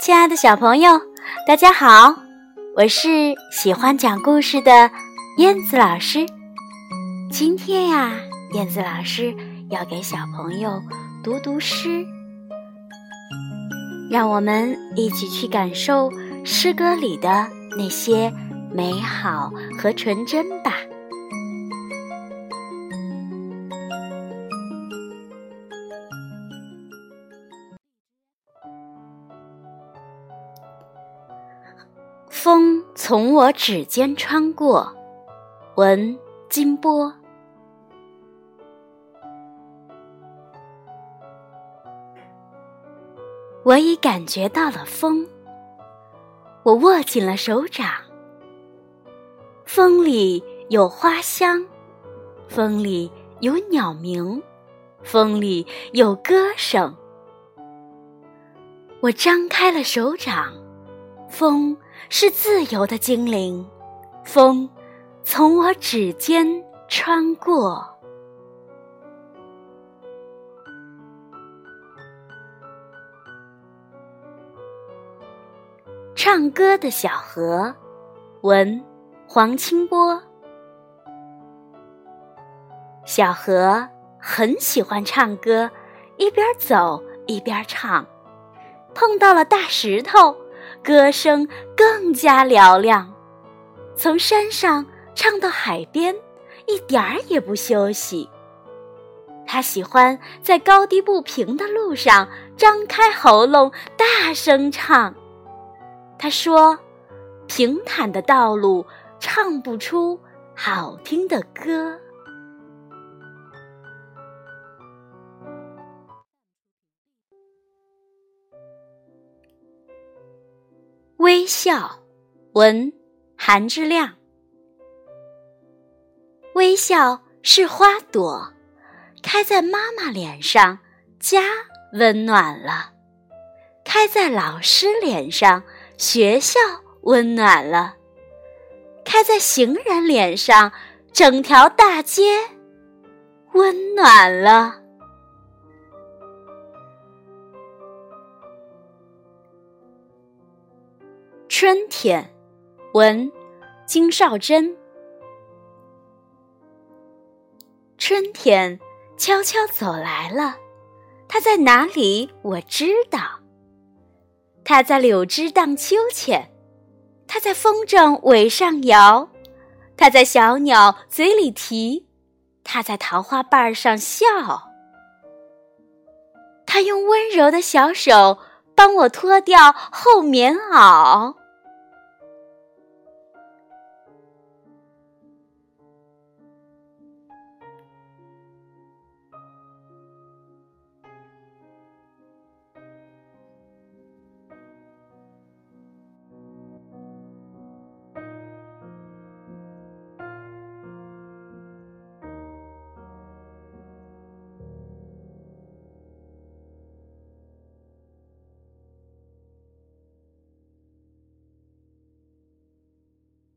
亲爱的小朋友，大家好！我是喜欢讲故事的燕子老师。今天呀，燕子老师要给小朋友读读诗，让我们一起去感受诗歌里的那些美好和纯真吧。风从我指尖穿过，闻金波。我已感觉到了风，我握紧了手掌。风里有花香，风里有鸟鸣，风里有歌声。我张开了手掌，风。是自由的精灵，风从我指尖穿过。唱歌的小河，闻黄清波。小河很喜欢唱歌，一边走一边唱，碰到了大石头。歌声更加嘹亮，从山上唱到海边，一点儿也不休息。他喜欢在高低不平的路上张开喉咙大声唱。他说：“平坦的道路唱不出好听的歌。”微笑，文韩之亮。微笑是花朵，开在妈妈脸上，家温暖了；开在老师脸上，学校温暖了；开在行人脸上，整条大街温暖了。春天，文金少珍。春天悄悄走来了，它在哪里？我知道。它在柳枝荡秋千，它在风筝尾上摇，它在小鸟嘴里啼，它在桃花瓣上笑。它用温柔的小手帮我脱掉厚棉袄。